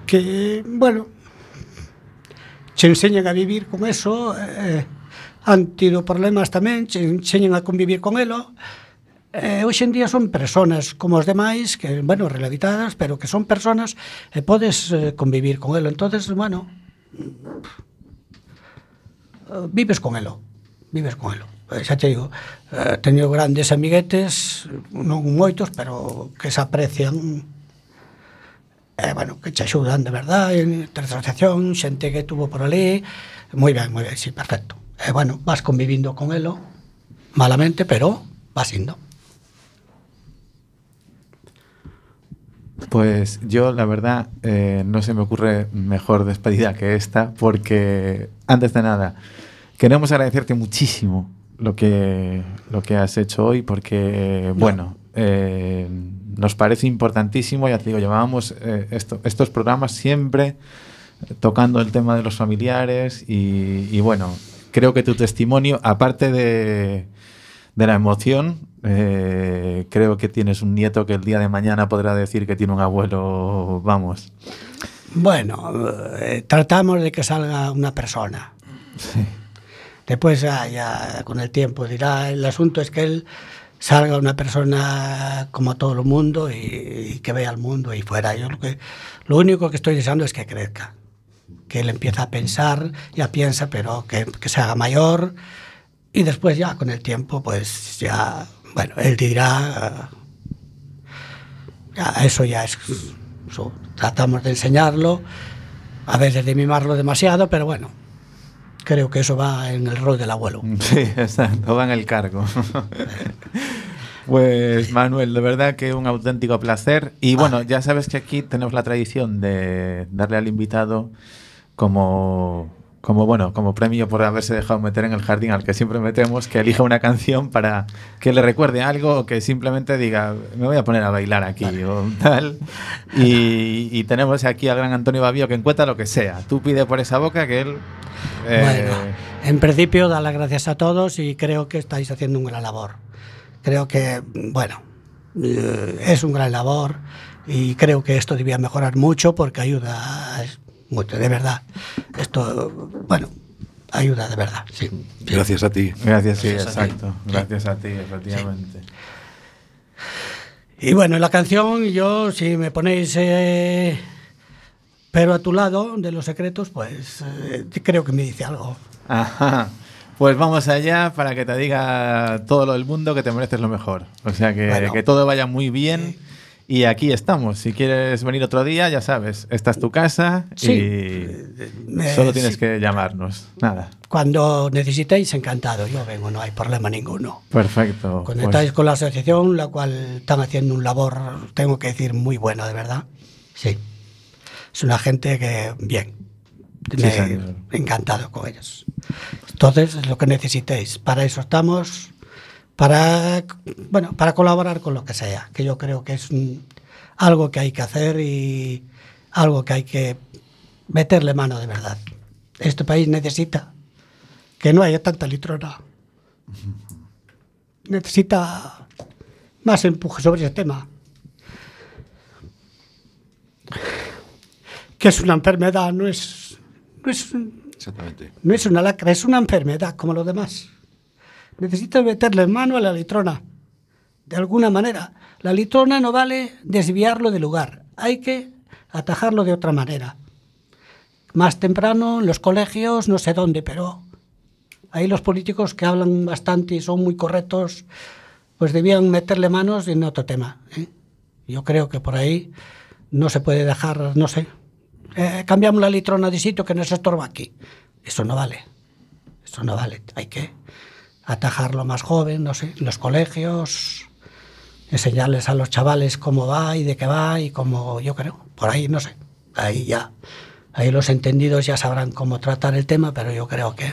que, bueno, che enseñan a vivir con eso, eh, han tido problemas tamén, che enseñan a convivir con elo, eh, hoxe en día son personas como os demais, que, bueno, relevitadas, pero que son personas e eh, podes eh, convivir con elo. entonces bueno, vives con elo vives con elo. Eh, xa te digo, eh, teño grandes amiguetes, non moitos, pero que se aprecian eh, bueno, que te axudan de verdad, en asociación, xente que tuvo por ali, moi ben, moi ben, sí, perfecto. Eh, bueno, vas convivindo con elo, malamente, pero vas indo.
Pues yo, la verdad, eh, no se me ocurre mejor despedida que esta, porque antes de nada, queremos agradecerte muchísimo lo que, lo que has hecho hoy, porque, bueno, eh, nos parece importantísimo, ya te digo, llevábamos eh, esto- estos programas siempre tocando el tema de los familiares y, y bueno, creo que tu testimonio, aparte de, de la emoción, eh, creo que tienes un nieto que el día de mañana podrá decir que tiene un abuelo, vamos.
Bueno, tratamos de que salga una persona. Después ya, con el tiempo dirá, el asunto es que él salga una persona como todo el mundo y, que vea el mundo ahí fuera. Yo lo, que, lo único que estoy deseando es que crezca, que él empiece a pensar, ya piensa, pero que, se haga mayor y después ya con el tiempo, pues ya, bueno, él dirá, ya, eso ya es, tratamos de enseñarlo, a veces de mimarlo demasiado, pero bueno, creo que eso va en el rol del abuelo.
Sí, exacto, va en el cargo. Pues Manuel, de verdad que un auténtico placer. Y bueno, ya sabes que aquí tenemos la tradición de darle al invitado como, como bueno, como premio por haberse dejado meter en el jardín al que siempre metemos, que elija una canción para que le recuerde algo o que simplemente diga, me voy a poner a bailar aquí o tal. Y, y tenemos aquí al gran Antonio Babío que encuentra lo que sea. Tú pide por esa boca que él... eh,
Bueno, en principio, dar las gracias a todos y creo que estáis haciendo un gran labor. Creo que, bueno, eh, es un gran labor y creo que esto debía mejorar mucho porque ayuda mucho, de verdad. Esto, bueno, ayuda de verdad, sí.
Gracias a ti.
Gracias, sí,
Gracias a ti.
exacto. Gracias a ti, efectivamente.
Y bueno, la canción, yo, si me ponéis eh, pero a tu lado de los secretos, pues eh, creo que me dice algo.
Ajá. Pues vamos allá para que te diga todo lo del mundo que te mereces lo mejor. O sea, que,
Bueno.
que todo vaya muy bien. Y aquí estamos. Si quieres venir otro día, ya sabes, esta es tu casa
Sí.
y
Eh,
solo tienes
sí.
que llamarnos. Nada.
Cuando necesitéis, encantado, yo vengo, no hay problema ninguno.
Perfecto.
Conectáis
Pues,
con la asociación, la cual están haciendo un labor, tengo que decir, muy bueno, de verdad. Sí. Es una gente que, bien.
Sí,
Me he encantado con ellos. Entonces, es lo que necesitéis. Para eso estamos, para, bueno, para colaborar con lo que sea, que yo creo que es un- algo que hay que hacer y algo que hay que meterle mano de verdad. Este país necesita que no haya tanta litrona necesita más empuje sobre ese tema. Que es una enfermedad, no es, no es,
Exactamente.
no es una lacra, es una enfermedad como lo demás. Necesita meterle mano a la litrona. De alguna manera. La litrona no vale desviarlo del lugar. Hay que atajarlo de otra manera. Más temprano, en los colegios, no sé dónde, pero ahí los políticos que hablan bastante y son muy correctos, pues debían meterle manos en otro tema. ¿eh? Yo creo que por ahí no se puede dejar, no sé, eh, cambiamos la litrona de sitio que nos estorba aquí. Eso no vale. Eso no vale. Hay que atajarlo más joven, no sé, en los colegios, enseñarles a los chavales cómo va y de qué va y cómo, yo creo, por ahí, no sé. Ahí ya, ahí los entendidos ya sabrán cómo tratar el tema, pero yo creo que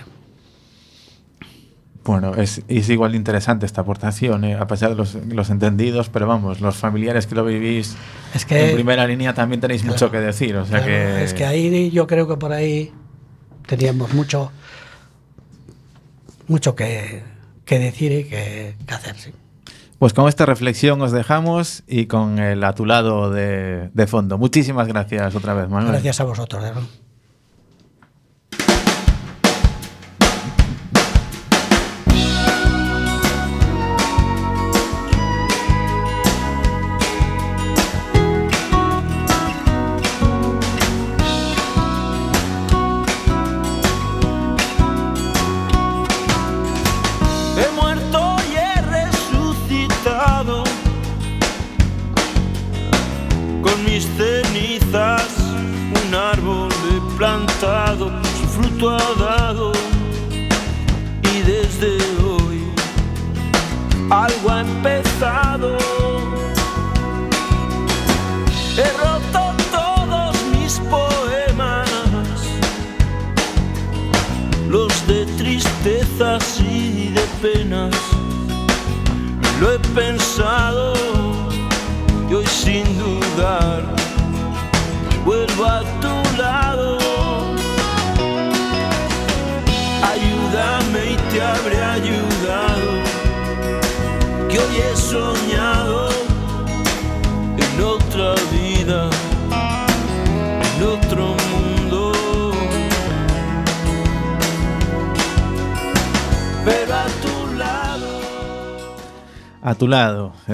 bueno, es, es igual de interesante esta aportación, eh, a pesar de los, los entendidos, pero vamos, los familiares que lo vivís
Es que-
en primera línea también tenéis mucho que decir. O sea
Claro,
que,
Es que ahí yo creo que por ahí teníamos mucho, mucho que, que decir y que, que hacer. Sí.
Pues con esta reflexión os dejamos y con el a tu lado de, de fondo. Muchísimas gracias otra vez, Manuel.
Gracias a vosotros. de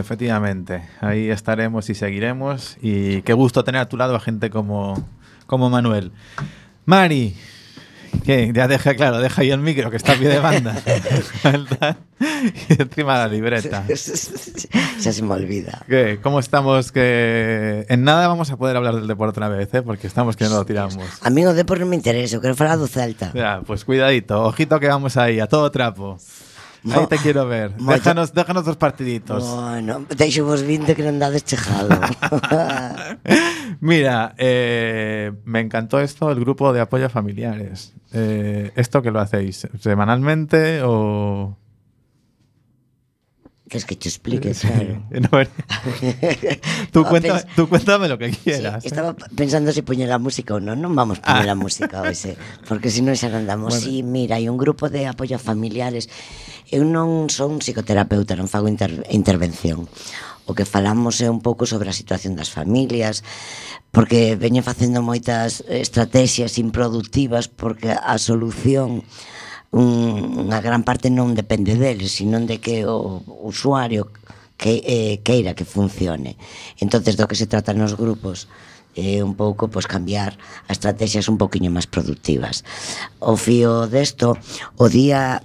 efectivamente. Ahí estaremos y seguiremos. Y qué gusto tener a tu lado a gente como, como Manuel. Mari, que ya deja, claro, deja ahí el micro que está a pie de banda. y encima la libreta.
Ya se me olvida.
¿Qué? ¿Cómo estamos? Que en nada vamos a poder hablar del deporte otra vez, ¿eh? porque estamos que no lo tiramos.
A mí o Depor non me interesa, eu quero falar do Celta.
Ya, pues cuidadito, ojito que vamos ahí, a todo trapo. Ahí te quiero ver. Déjanos, déjanos dos partiditos.
Bueno, deixo vos 20 que non dades chejado.
Mira, eh, me encantó esto, el grupo de apoyo a familiares. Eh, ¿Esto que lo hacéis? ¿Semanalmente o...?
Que es que che explique, claro.
no, tú, cuenta,
pens...
tú cuéntame lo que quieras. Sí,
estaba pensando se si poñer a ah. música ou non. Non vamos poñer
ah.
a música hoxe, porque se non xa andamos.
Bueno.
Sí, mira, hai un grupo de apoio a familiares. Eu non son psicoterapeuta, non fago inter intervención. O que falamos é un pouco sobre a situación das familias, porque veñen facendo moitas estrategias improductivas porque a solución unha gran parte non depende deles, senón de que o usuario que eh, queira que funcione. Entonces do que se trata nos grupos é eh, un pouco pois cambiar as estrategias un poquiño máis productivas. O fío desto, o día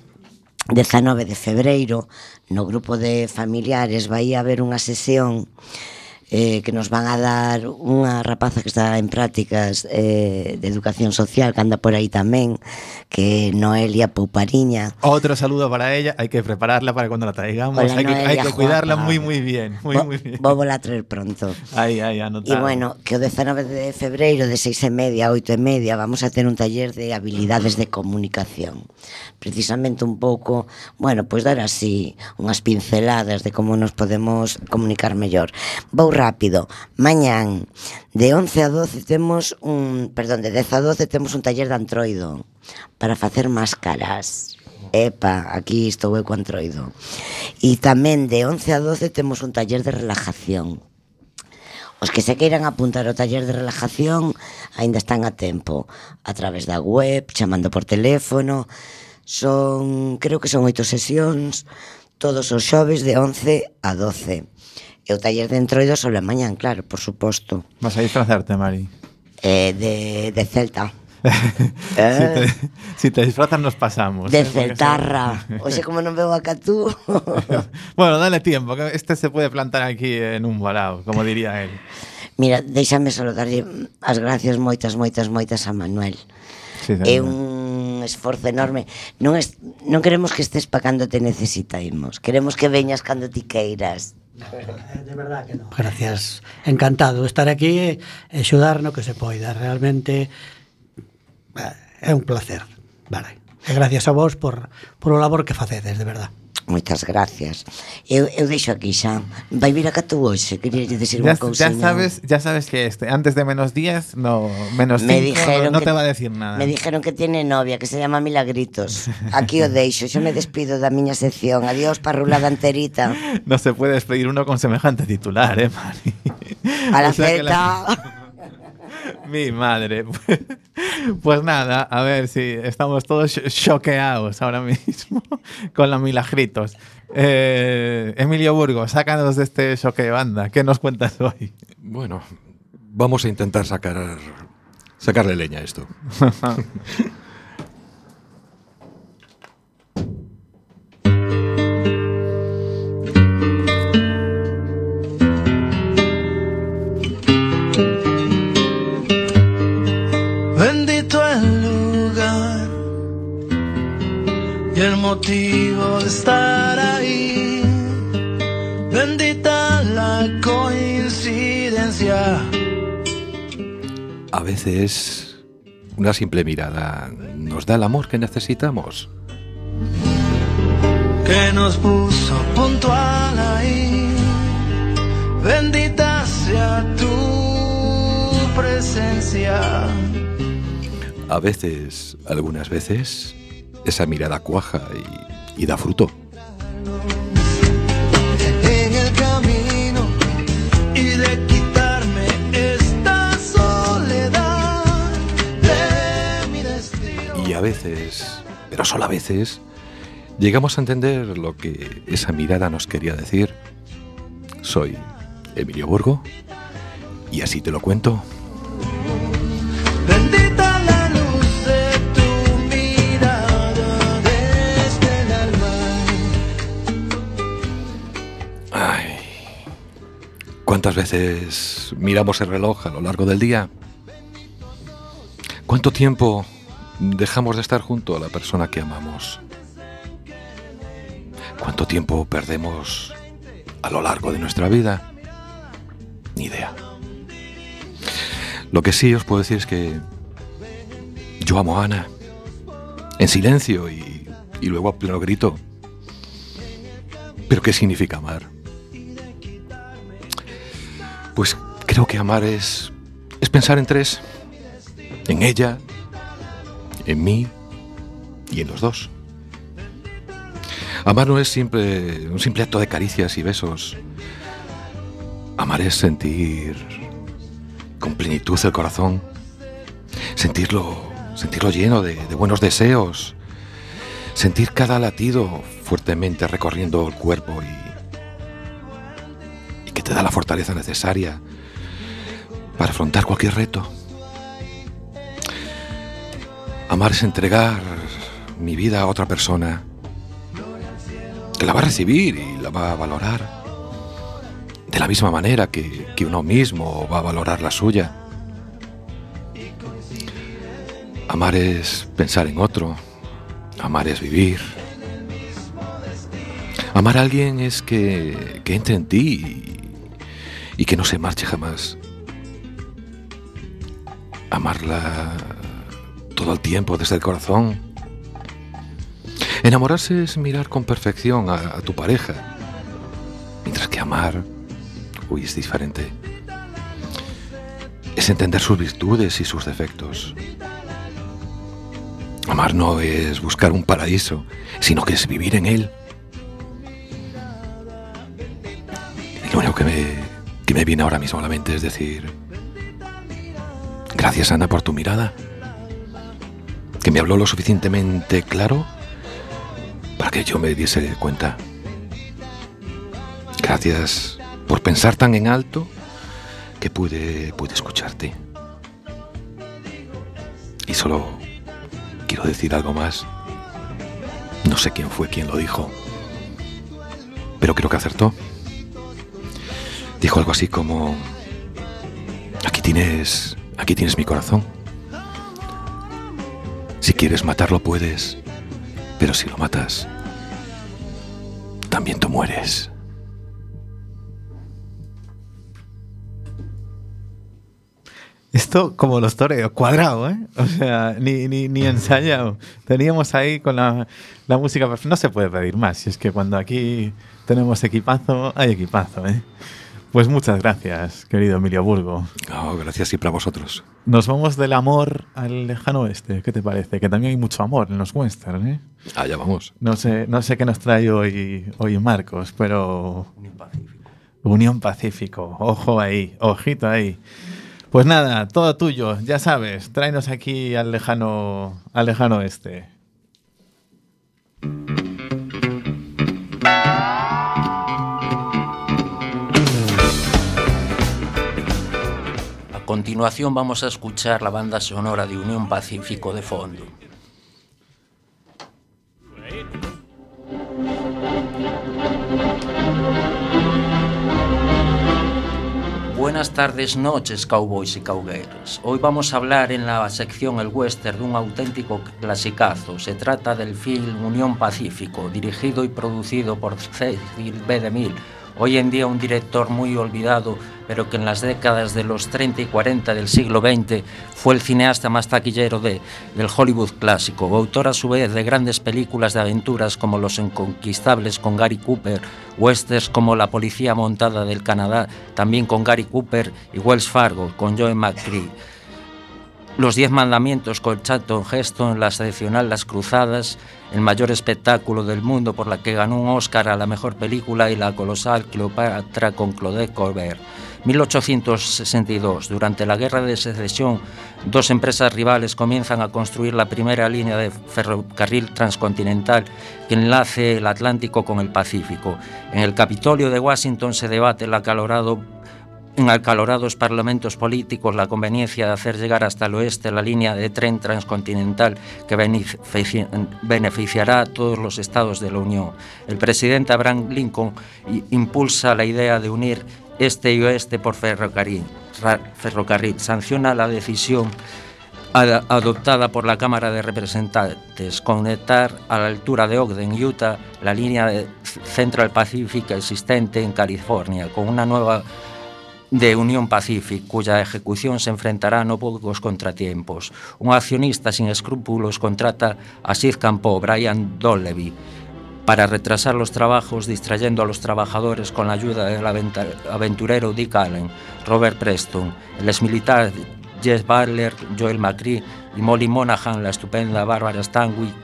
19 de febreiro, no grupo de familiares vai haber unha sesión eh, que nos van a dar unha rapaza que está en prácticas eh, de educación social que anda por aí tamén que é Noelia Poupariña.
Outro saludo para ella, hai que prepararla para cando la traigamos, hai que, hay que cuidarla moi moi bien,
moi
moi bien.
Vou a traer pronto.
Aí,
aí,
anotado.
E bueno, que o 19 de febreiro de 6 e media a 8 e media vamos a ter un taller de habilidades de comunicación. Precisamente un pouco, bueno, pois pues dar así unhas pinceladas de como nos podemos comunicar mellor. Vou rápido. Mañán de 11 a 12 temos un, perdón, de 10 a 12 temos un taller de antroido para facer máscaras. Epa, aquí estou eu co antroido. E tamén de 11 a 12 temos un taller de relajación. Os que se queiran apuntar ao taller de relajación aínda están a tempo a través da web, chamando por teléfono. Son, creo que son oito sesións todos os xoves de 11 a 12. E o taller de Entroido sobre a mañán, claro, por suposto.
Vas a disfrazarte, Mari?
Eh, de, de Celta. eh?
si, te, si te disfrazas nos pasamos
De
eh,
celtarra
se...
Oxe, como non veo a Catú
Bueno, dale tiempo que Este se pode plantar aquí en un balao Como diría él
Mira, deixame saludarlle as gracias moitas, moitas, moitas a Manuel
sí,
É
eh,
un esforzo enorme. Non, es, non queremos que estés pa cando te necesitamos. Queremos que veñas cando ti queiras.
Eh, de verdad que no. Gracias. Encantado de estar aquí e xudar no que se poida. Realmente eh, é un placer. Vale. E gracias a vos por, por o labor que facedes, de verdad.
Moitas gracias. Eu, eu deixo aquí xa. Vai vir a Catú hoxe, quería decir
Ya,
unha
ya sabes, ya sabes que este, antes de menos 10, no, menos 5,
Me dijeron
no, no
que,
te va a decir nada.
Me dijeron que tiene novia, que se llama Milagritos. Aquí o deixo, xa me despido da miña sección. Adiós, parrulada enterita.
No se puede despedir uno con semejante titular, ¿eh, Mari?
A la
O sea que
Celta.
Mi madre. Pues nada, a ver si estamos todos ch- choqueados ahora mismo con los milagritos. Eh, Emilio Burgos, sácanos de este choque de banda. ¿Qué nos cuentas hoy?
Bueno, vamos a intentar sacar sacarle leña a esto.
motivo de estar ahí. Bendita la coincidencia.
A veces una simple mirada nos da el amor que necesitamos.
que nos puso puntual ahí. Bendita sea tu presencia.
A veces, algunas veces, esa mirada cuaja y, da fruto. Y. Y a veces, pero solo a veces, llegamos a entender lo que esa mirada nos quería decir. Soy Emilio Burgo y así te lo cuento. ¿Cuántas veces miramos el reloj a lo largo del día? ¿Cuánto tiempo dejamos de estar junto a la persona que amamos? ¿Cuánto tiempo perdemos a lo largo de nuestra vida? Ni idea. Lo que sí os puedo decir es que yo amo a Ana, en silencio y, luego a pleno grito. ¿Pero qué significa amar? Pues creo que amar es, es pensar en tres. En ella, en mí y en los dos. Amar no es simple, un simple acto de caricias y besos. Amar es sentir con plenitud el corazón, sentirlo, sentirlo lleno de, de buenos deseos, sentir cada latido fuertemente recorriendo el cuerpo y, te da la fortaleza necesaria para afrontar cualquier reto. Amar es entregar mi vida a otra persona que la va a recibir y la va a valorar de la misma manera que, que uno mismo va a valorar la suya. Amar es pensar en otro, amar es vivir. Amar a alguien es que, que entre en ti y, que no se marche jamás. Amarla todo el tiempo desde el corazón. Enamorarse es mirar con perfección a, a tu pareja, mientras que amar, uy, es diferente. Es entender sus virtudes y sus defectos. Amar no es buscar un paraíso, sino que es vivir en él. Y lo único que me, que me viene ahora mismo a la mente es decir, gracias Ana por tu mirada, que me habló lo suficientemente claro para que yo me diese cuenta. Gracias por pensar tan en alto que pude, pude escucharte. Y solo quiero decir algo más. No sé quién fue quien lo dijo, pero creo que acertó. Dijo algo así como, aquí tienes, aquí tienes mi corazón. Si quieres matarlo puedes, pero si lo matas, también tú mueres.
Esto como los toreos, cuadrado, ¿eh? O sea, ni, ni, ni ensayado. Teníamos ahí con la, la música perfecta. No se puede pedir más. Si es que cuando aquí tenemos equipazo, hay equipazo, ¿eh? Pues muchas gracias, querido Emilio Burgo.
No, gracias siempre a vosotros.
Nos vamos del amor al lejano oeste. ¿Qué te parece? Que también hay mucho amor en los western, ¿eh?
Allá vamos.
No sé, no sé qué nos trae hoy, hoy Marcos, pero...
Unión Pacífico.
Unión Pacífico. Ojo ahí, ojito ahí. Pues nada, todo tuyo, ya sabes, tráenos aquí al lejano, al lejano oeste.
continuación vamos a escuchar la banda sonora de Unión Pacífico de fondo. Buenas tardes, noches, cowboys y cowgirls. Hoy vamos a hablar en la sección El Western de un auténtico clasicazo. Se trata del film Unión Pacífico, dirigido y producido por Cecil B. DeMille, hoy en día un director muy olvidado pero que en las décadas de los 30 y 40 del siglo XX fue el cineasta más taquillero de, del Hollywood clásico, autor a su vez de grandes películas de aventuras como Los Inconquistables con Gary Cooper, westerns como La Policía Montada del Canadá, también con Gary Cooper, y Wells Fargo con Joe McCree. Los Diez Mandamientos con Charlton Heston, la excepcional Las Cruzadas, el mayor espectáculo del mundo por la que ganó un Oscar a la mejor película y la colosal Cleopatra con Claudette Colbert. 1862, durante la Guerra de Secesión, dos empresas rivales comienzan a construir la primera línea de ferrocarril transcontinental que enlace el Atlántico con el Pacífico. En el Capitolio de Washington se debate en acalorados parlamentos políticos la conveniencia de hacer llegar hasta el oeste la línea de tren transcontinental que benefici- beneficiará a todos los estados de la Unión. El presidente Abraham Lincoln impulsa la idea de unir este y oeste por ferrocarril. Ferrocarril. Sanciona la decisión ad- adoptada por la Cámara de Representantes, conectar a la altura de Ogden, Utah, la línea Central Pacific existente en California, con una nueva de Unión Pacific, cuya ejecución se enfrentará a no pocos contratiempos. Un accionista sin escrúpulos contrata a Sid Campo, Brian Dollevy, para retrasar los trabajos distrayendo a los trabajadores con la ayuda del aventurero Dick Allen, Robert Preston, el exmilitar Jess Butler, Joel McCree y Molly Monaghan, la estupenda Barbara Stanwyck,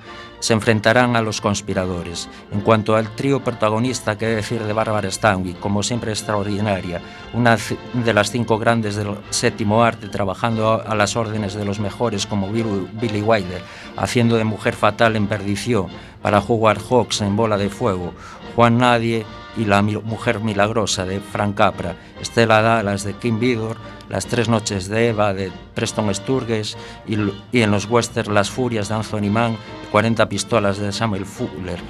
se enfrentarán a los conspiradores. En cuanto al trío protagonista, qué decir de Barbara Stanwyck, como siempre extraordinaria, una de las cinco grandes del séptimo arte, trabajando a, las órdenes de los mejores como Bill- Billy Wilder, haciendo de mujer fatal en perdición, para Howard Hawks en Bola de Fuego, Juan Nadie y la mujer milagrosa de Frank Capra, Estela Dallas de Kim Vidor, Las tres noches de Eva de Preston Sturges y, y en los westerns Las furias de Anthony Mann, 40 pistolas de Samuel Fuller.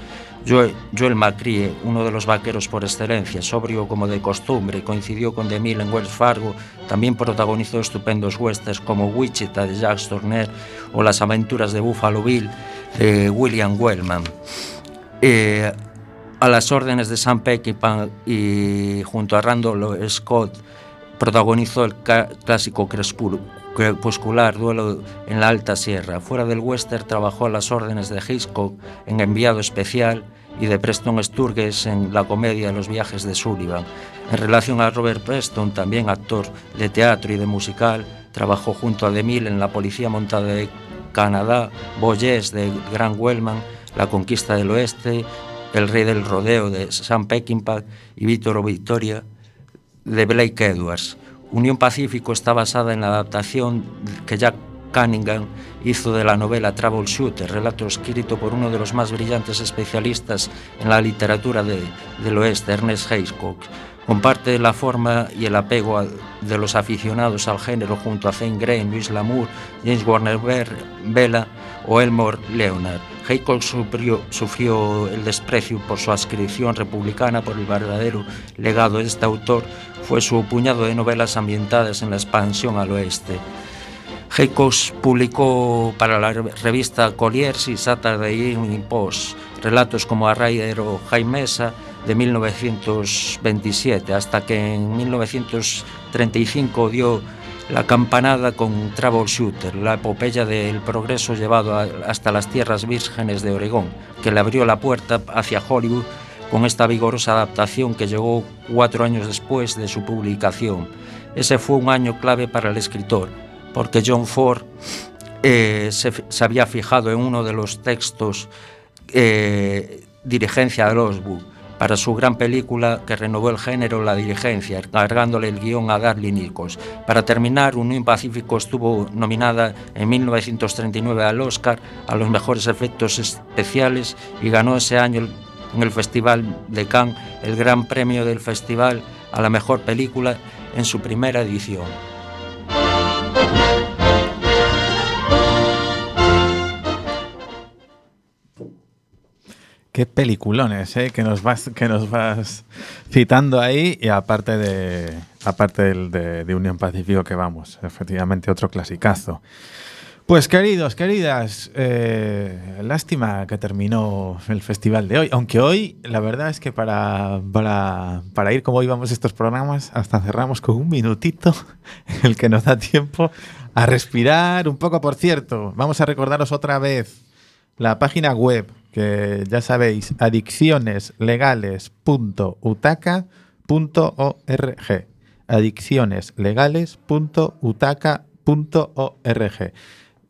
Joel, Joel McCrea, uno de los vaqueros por excelencia, sobrio como de costumbre, coincidió con DeMille en Wells Fargo, también protagonizó estupendos westerns como Wichita de Jacques Tourneur o Las aventuras de Buffalo Bill de William Wellman. Eh, a las órdenes de Sam Peckinpah y junto a Randall Scott protagonizó el clásico crepuscular Duelo en la Alta Sierra. Fuera del western trabajó a las órdenes de Hitchcock en Enviado Especial y de Preston Sturges en la comedia Los viajes de Sullivan. En relación a Robert Preston, también actor de teatro y de musical, trabajó junto a DeMille en La Policía Montada de Canadá, Boyes de Grant Wellman, La Conquista del Oeste, El Rey del Rodeo de Sam Peckinpah y Víctor Victoria de Blake Edwards. Unión Pacífico está basada en la adaptación que Jack Cunningham hizo de la novela Troubleshooter, relato escrito por uno de los más brillantes especialistas en la literatura de- del oeste, Ernest Hitchcock. Comparte la forma y el apego de los aficionados al género junto a Zane Grey, Luis Lamour, James Warner Vela o Elmore Leonard. Haeckel sufrió, sufrió el desprecio por su adscripción republicana por el verdadero legado de este autor fue su puñado de novelas ambientadas en la expansión al oeste. Heikos publicó para la revista Colliers y Saturday Evening Post relatos como Arraider o Jaimesa de 1927, hasta que en 1935 dio La campanada con Troubleshooter, la epopeya del progreso llevado a, hasta las tierras vírgenes de Oregón, que le abrió la puerta hacia Hollywood con esta vigorosa adaptación que llegó cuatro años después de su publicación. Ese fue un año clave para el escritor, porque John Ford eh, se, se, había fijado en uno de los textos eh, Dirigencia de Osbourne Para su gran película que renovó el género La Diligencia, cargándole el guión a Darly Nichols. Para terminar, Unión Pacífico estuvo nominada en 1939 al Oscar a los mejores efectos especiales y ganó ese año en el Festival de Cannes el Gran Premio del Festival a la mejor película en su primera edición.
Qué peliculones, ¿eh? Que nos vas, que nos vas citando ahí y aparte de, aparte del de, Unión Pacífico que vamos, efectivamente otro clasicazo. Pues queridos, queridas, eh, lástima que terminó el festival de hoy, aunque hoy la verdad es que para, para, para ir como íbamos estos programas, hasta cerramos con un minutito el que nos da tiempo a respirar un poco, por cierto. Vamos a recordaros otra vez la página web, que ya sabéis, adiccioneslegales.utaca.org. Adiccioneslegales.utaca.org.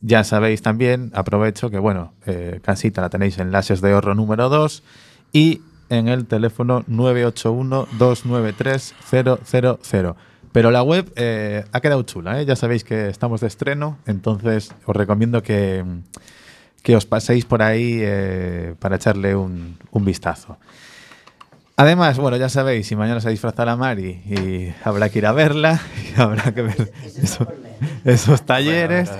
Ya sabéis también, aprovecho que, bueno, eh, Casita la tenéis en Lases de Horro número 2 y en el teléfono 981-293-000. Pero la web eh, ha quedado chula, ¿eh? ya sabéis que estamos de estreno, entonces os recomiendo que, que os paséis por ahí eh, para echarle un, un vistazo. Además, bueno, ya sabéis, si mañana se disfraza la Mari y habrá que ir a verla, y habrá que ver eso- esos talleres.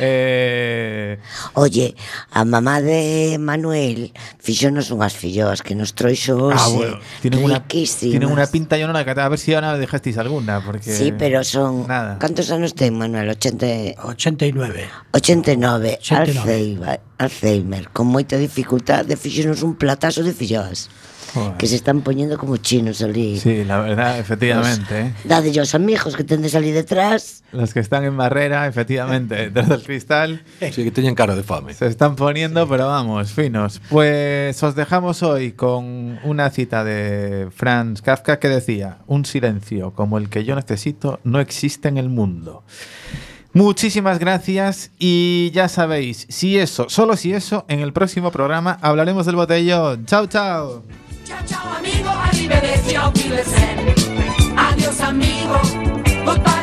eh...
Oye, a mamá de Manuel fixonos unhas filloas que nos troixo hoxe
ah, bueno, tienen una, tienen una pinta yo non a a ver se si ahora dejasteis alguna porque
Sí, pero son
Nada.
Cantos anos ten Manuel? 80
89
89,
89.
Alzheimer, Alzheimer con moita dificultade fixonos un platazo de filloas
Joder.
que se están poñendo como chinos ali.
Sí, la verdad, efectivamente. ¿eh?
Dade aos amigos que tendes ali detrás.
Los que están en barrera, efectivamente, detrás del cristal,
Sí, que teñen cara de fame.
se están poniendo, pero vamos, finos. Pues os dejamos hoy con una cita de Franz Kafka que decía, un silencio como el que yo necesito no existe en el mundo. Muchísimas gracias y ya sabéis, si eso, solo si eso, en el próximo programa hablaremos del botellón. Chao, chao.
Chao, chao, amigo. Arrivederci, auf Wiedersehen. Adiós, amigo. Goodbye.